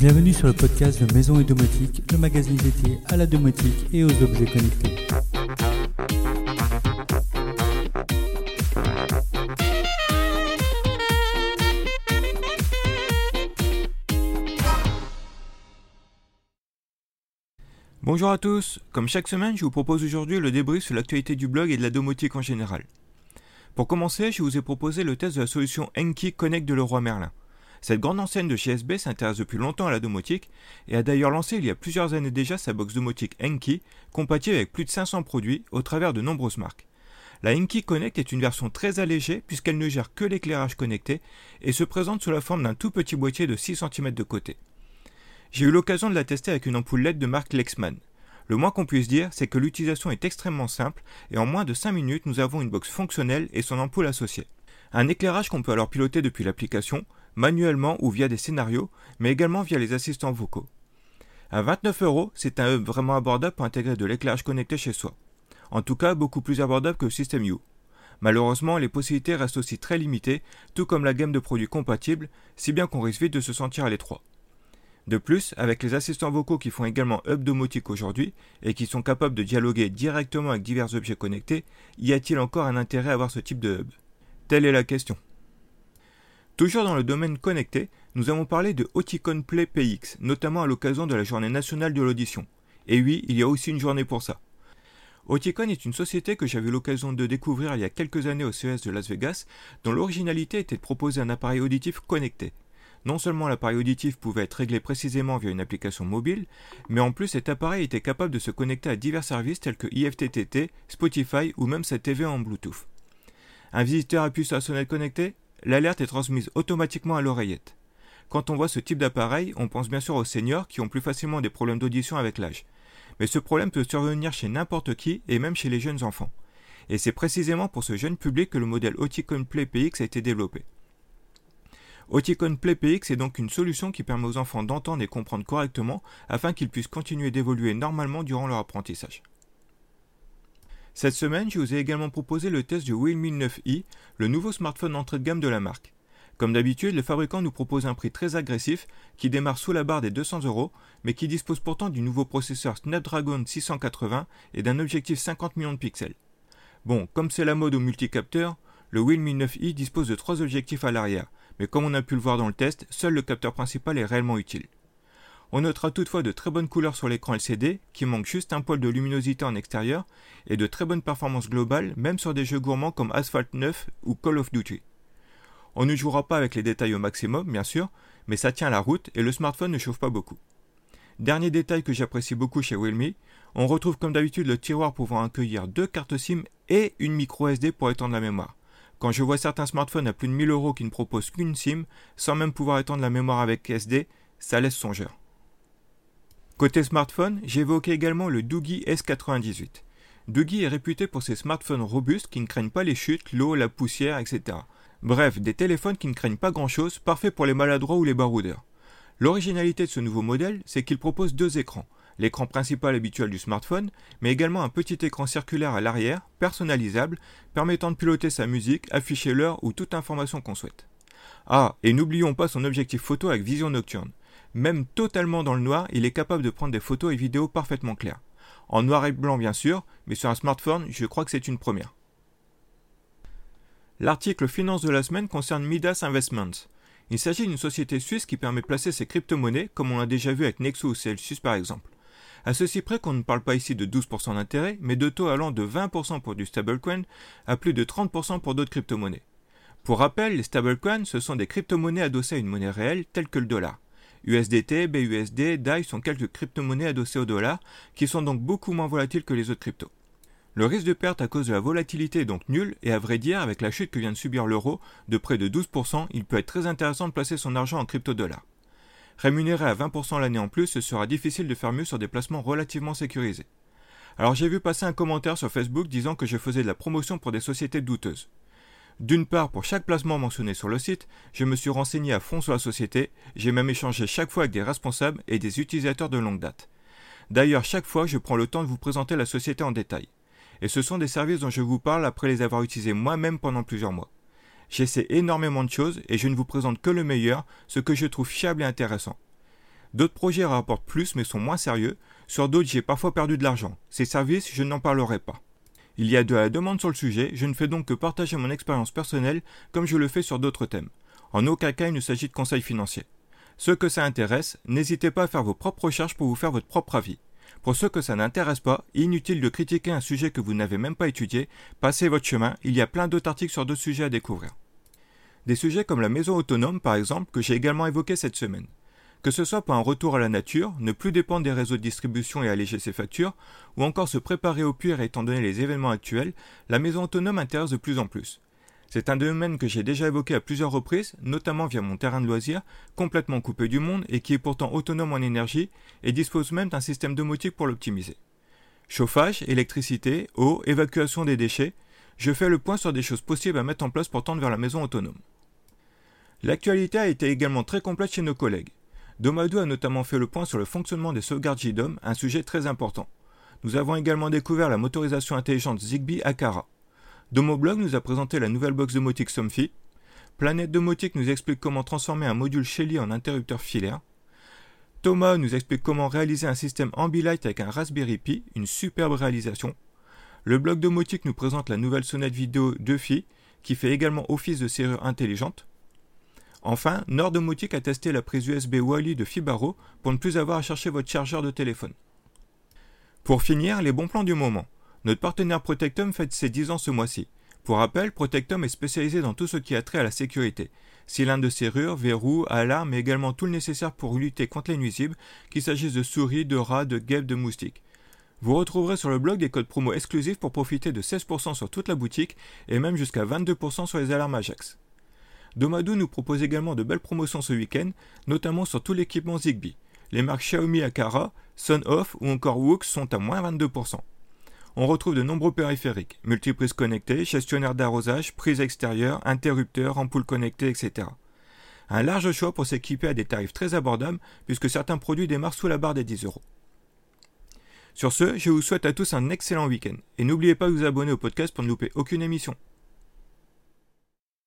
Bienvenue sur le podcast de Maison et Domotique, le magazine dédié à la domotique et aux objets connectés. Bonjour à tous, comme chaque semaine, je vous propose aujourd'hui le débrief sur l'actualité du blog et de la domotique en général. Pour commencer, je vous ai proposé le test de la solution Enki Connect de Leroy Merlin. Cette grande enseigne de chez s'intéresse depuis longtemps à la domotique et a d'ailleurs lancé il y a plusieurs années déjà sa box domotique Enki, compatible avec plus de 500 produits au travers de nombreuses marques. La Enki Connect est une version très allégée puisqu'elle ne gère que l'éclairage connecté et se présente sous la forme d'un tout petit boîtier de 6 cm de côté. J'ai eu l'occasion de la tester avec une ampoule LED de marque Lexman. Le moins qu'on puisse dire, c'est que l'utilisation est extrêmement simple et en moins de 5 minutes, nous avons une box fonctionnelle et son ampoule associée. Un éclairage qu'on peut alors piloter depuis l'application, manuellement ou via des scénarios, mais également via les assistants vocaux. À 29 euros, c'est un hub vraiment abordable pour intégrer de l'éclairage connecté chez soi. En tout cas, beaucoup plus abordable que le System U. Malheureusement, les possibilités restent aussi très limitées, tout comme la gamme de produits compatibles, si bien qu'on risque vite de se sentir à l'étroit. De plus, avec les assistants vocaux qui font également hub domotique aujourd'hui et qui sont capables de dialoguer directement avec divers objets connectés, y a-t-il encore un intérêt à avoir ce type de hub? Telle est la question. Toujours dans le domaine connecté, nous avons parlé de Oticon Play PX, notamment à l'occasion de la journée nationale de l'audition. Et oui, il y a aussi une journée pour ça. Oticon est une société que j'avais l'occasion de découvrir il y a quelques années au CES de Las Vegas, dont l'originalité était de proposer un appareil auditif connecté. Non seulement l'appareil auditif pouvait être réglé précisément via une application mobile, mais en plus cet appareil était capable de se connecter à divers services tels que IFTTT, Spotify ou même sa TV en Bluetooth. Un visiteur appuie sur la sonnette connectée, l'alerte est transmise automatiquement à l'oreillette. Quand on voit ce type d'appareil, on pense bien sûr aux seniors qui ont plus facilement des problèmes d'audition avec l'âge. Mais ce problème peut survenir chez n'importe qui et même chez les jeunes enfants. Et c'est précisément pour ce jeune public que le modèle Oticon Play PX a été développé. Oticon Play PX est donc une solution qui permet aux enfants d'entendre et comprendre correctement afin qu'ils puissent continuer d'évoluer normalement durant leur apprentissage. Cette semaine, je vous ai également proposé le test du Realme 9i, le nouveau smartphone entrée de gamme de la marque. Comme d'habitude, le fabricant nous propose un prix très agressif qui démarre sous la barre des 200 euros, mais qui dispose pourtant du nouveau processeur Snapdragon 680 et d'un objectif 50 millions de pixels. Bon, comme c'est la mode au multicapteur, le Realme 9i dispose de trois objectifs à l'arrière, mais comme on a pu le voir dans le test, seul le capteur principal est réellement utile. On notera toutefois de très bonnes couleurs sur l'écran LCD, qui manque juste un poil de luminosité en extérieur, et de très bonnes performances globales, même sur des jeux gourmands comme Asphalt 9 ou Call of Duty. On ne jouera pas avec les détails au maximum, bien sûr, mais ça tient la route et le smartphone ne chauffe pas beaucoup. Dernier détail que j'apprécie beaucoup chez Realme, on retrouve comme d'habitude le tiroir pouvant accueillir deux cartes SIM et une micro SD pour étendre la mémoire. Quand je vois certains smartphones à plus de 1000 euros qui ne proposent qu'une SIM, sans même pouvoir étendre la mémoire avec SD, ça laisse songeur. Côté smartphone, j'évoquais également le Doogie S98. Doogie est réputé pour ses smartphones robustes qui ne craignent pas les chutes, l'eau, la poussière, etc. Bref, des téléphones qui ne craignent pas grand-chose, parfaits pour les maladroits ou les baroudeurs. L'originalité de ce nouveau modèle, c'est qu'il propose deux écrans, l'écran principal habituel du smartphone, mais également un petit écran circulaire à l'arrière, personnalisable, permettant de piloter sa musique, afficher l'heure ou toute information qu'on souhaite. Ah, et n'oublions pas son objectif photo avec vision nocturne. Même totalement dans le noir, il est capable de prendre des photos et vidéos parfaitement claires. En noir et blanc bien sûr, mais sur un smartphone, je crois que c'est une première. L'article finance de la semaine concerne Midas Investments. Il s'agit d'une société suisse qui permet de placer ses crypto-monnaies, comme on l'a déjà vu avec Nexo ou Celsius par exemple. À ceci près qu'on ne parle pas ici de 12% d'intérêt, mais de taux allant de 20% pour du stablecoin à plus de 30% pour d'autres crypto-monnaies. Pour rappel, les stablecoins, ce sont des crypto-monnaies adossées à une monnaie réelle telle que le dollar. USDT, BUSD, DAI sont quelques crypto-monnaies adossées au dollar, qui sont donc beaucoup moins volatiles que les autres cryptos. Le risque de perte à cause de la volatilité est donc nul, et à vrai dire, avec la chute que vient de subir l'euro de près de 12%, il peut être très intéressant de placer son argent en crypto-dollars. Rémunéré à 20% l'année en plus, ce sera difficile de faire mieux sur des placements relativement sécurisés. Alors j'ai vu passer un commentaire sur Facebook disant que je faisais de la promotion pour des sociétés douteuses. D'une part, pour chaque placement mentionné sur le site, je me suis renseigné à fond sur la société, j'ai même échangé chaque fois avec des responsables et des utilisateurs de longue date. D'ailleurs, chaque fois, je prends le temps de vous présenter la société en détail. Et ce sont des services dont je vous parle après les avoir utilisés moi-même pendant plusieurs mois. J'essaie énormément de choses et je ne vous présente que le meilleur, ce que je trouve fiable et intéressant. D'autres projets rapportent plus mais sont moins sérieux. Sur d'autres, j'ai parfois perdu de l'argent. Ces services, je n'en parlerai pas. Il y a de la demande sur le sujet, je ne fais donc que partager mon expérience personnelle comme je le fais sur d'autres thèmes. En aucun cas il ne s'agit de conseils financiers. Ceux que ça intéresse, n'hésitez pas à faire vos propres recherches pour vous faire votre propre avis. Pour ceux que ça n'intéresse pas, inutile de critiquer un sujet que vous n'avez même pas étudié, passez votre chemin, il y a plein d'autres articles sur d'autres sujets à découvrir. Des sujets comme la maison autonome par exemple que j'ai également évoqué cette semaine. Que ce soit pour un retour à la nature, ne plus dépendre des réseaux de distribution et alléger ses factures, ou encore se préparer au pire étant donné les événements actuels, la maison autonome intéresse de plus en plus. C'est un domaine que j'ai déjà évoqué à plusieurs reprises, notamment via mon terrain de loisirs, complètement coupé du monde et qui est pourtant autonome en énergie et dispose même d'un système domotique pour l'optimiser. Chauffage, électricité, eau, évacuation des déchets, je fais le point sur des choses possibles à mettre en place pour tendre vers la maison autonome. L'actualité a été également très complète chez nos collègues. Domadou a notamment fait le point sur le fonctionnement des sauvegardes JDOM, un sujet très important. Nous avons également découvert la motorisation intelligente Zigbee Akara. Domoblog nous a présenté la nouvelle box domotique Somfy. Planète Domotique nous explique comment transformer un module Shelly en interrupteur filaire. Thomas nous explique comment réaliser un système Ambilight avec un Raspberry Pi, une superbe réalisation. Le blog domotique nous présente la nouvelle sonnette vidéo Duffy, qui fait également office de serrure intelligente. Enfin, Nord Domotique a testé la prise USB Wally de Fibaro pour ne plus avoir à chercher votre chargeur de téléphone. Pour finir, les bons plans du moment. Notre partenaire Protectum fête ses 10 ans ce mois-ci. Pour rappel, Protectum est spécialisé dans tout ce qui a trait à la sécurité. Cylindres de serrure, verrous, alarmes, mais également tout le nécessaire pour lutter contre les nuisibles, qu'il s'agisse de souris, de rats, de guêpes, de moustiques. Vous retrouverez sur le blog des codes promo exclusifs pour profiter de 16% sur toute la boutique et même jusqu'à 22% sur les alarmes Ajax. Domadou nous propose également de belles promotions ce week-end, notamment sur tout l'équipement Zigbee. Les marques Xiaomi Akara, Off ou encore Woox sont à moins 22%. On retrouve de nombreux périphériques, multiprises connectées, gestionnaires d'arrosage, prises extérieures, interrupteurs, ampoules connectées, etc. Un large choix pour s'équiper à des tarifs très abordables puisque certains produits démarrent sous la barre des 10 euros. Sur ce, je vous souhaite à tous un excellent week-end et n'oubliez pas de vous abonner au podcast pour ne louper aucune émission.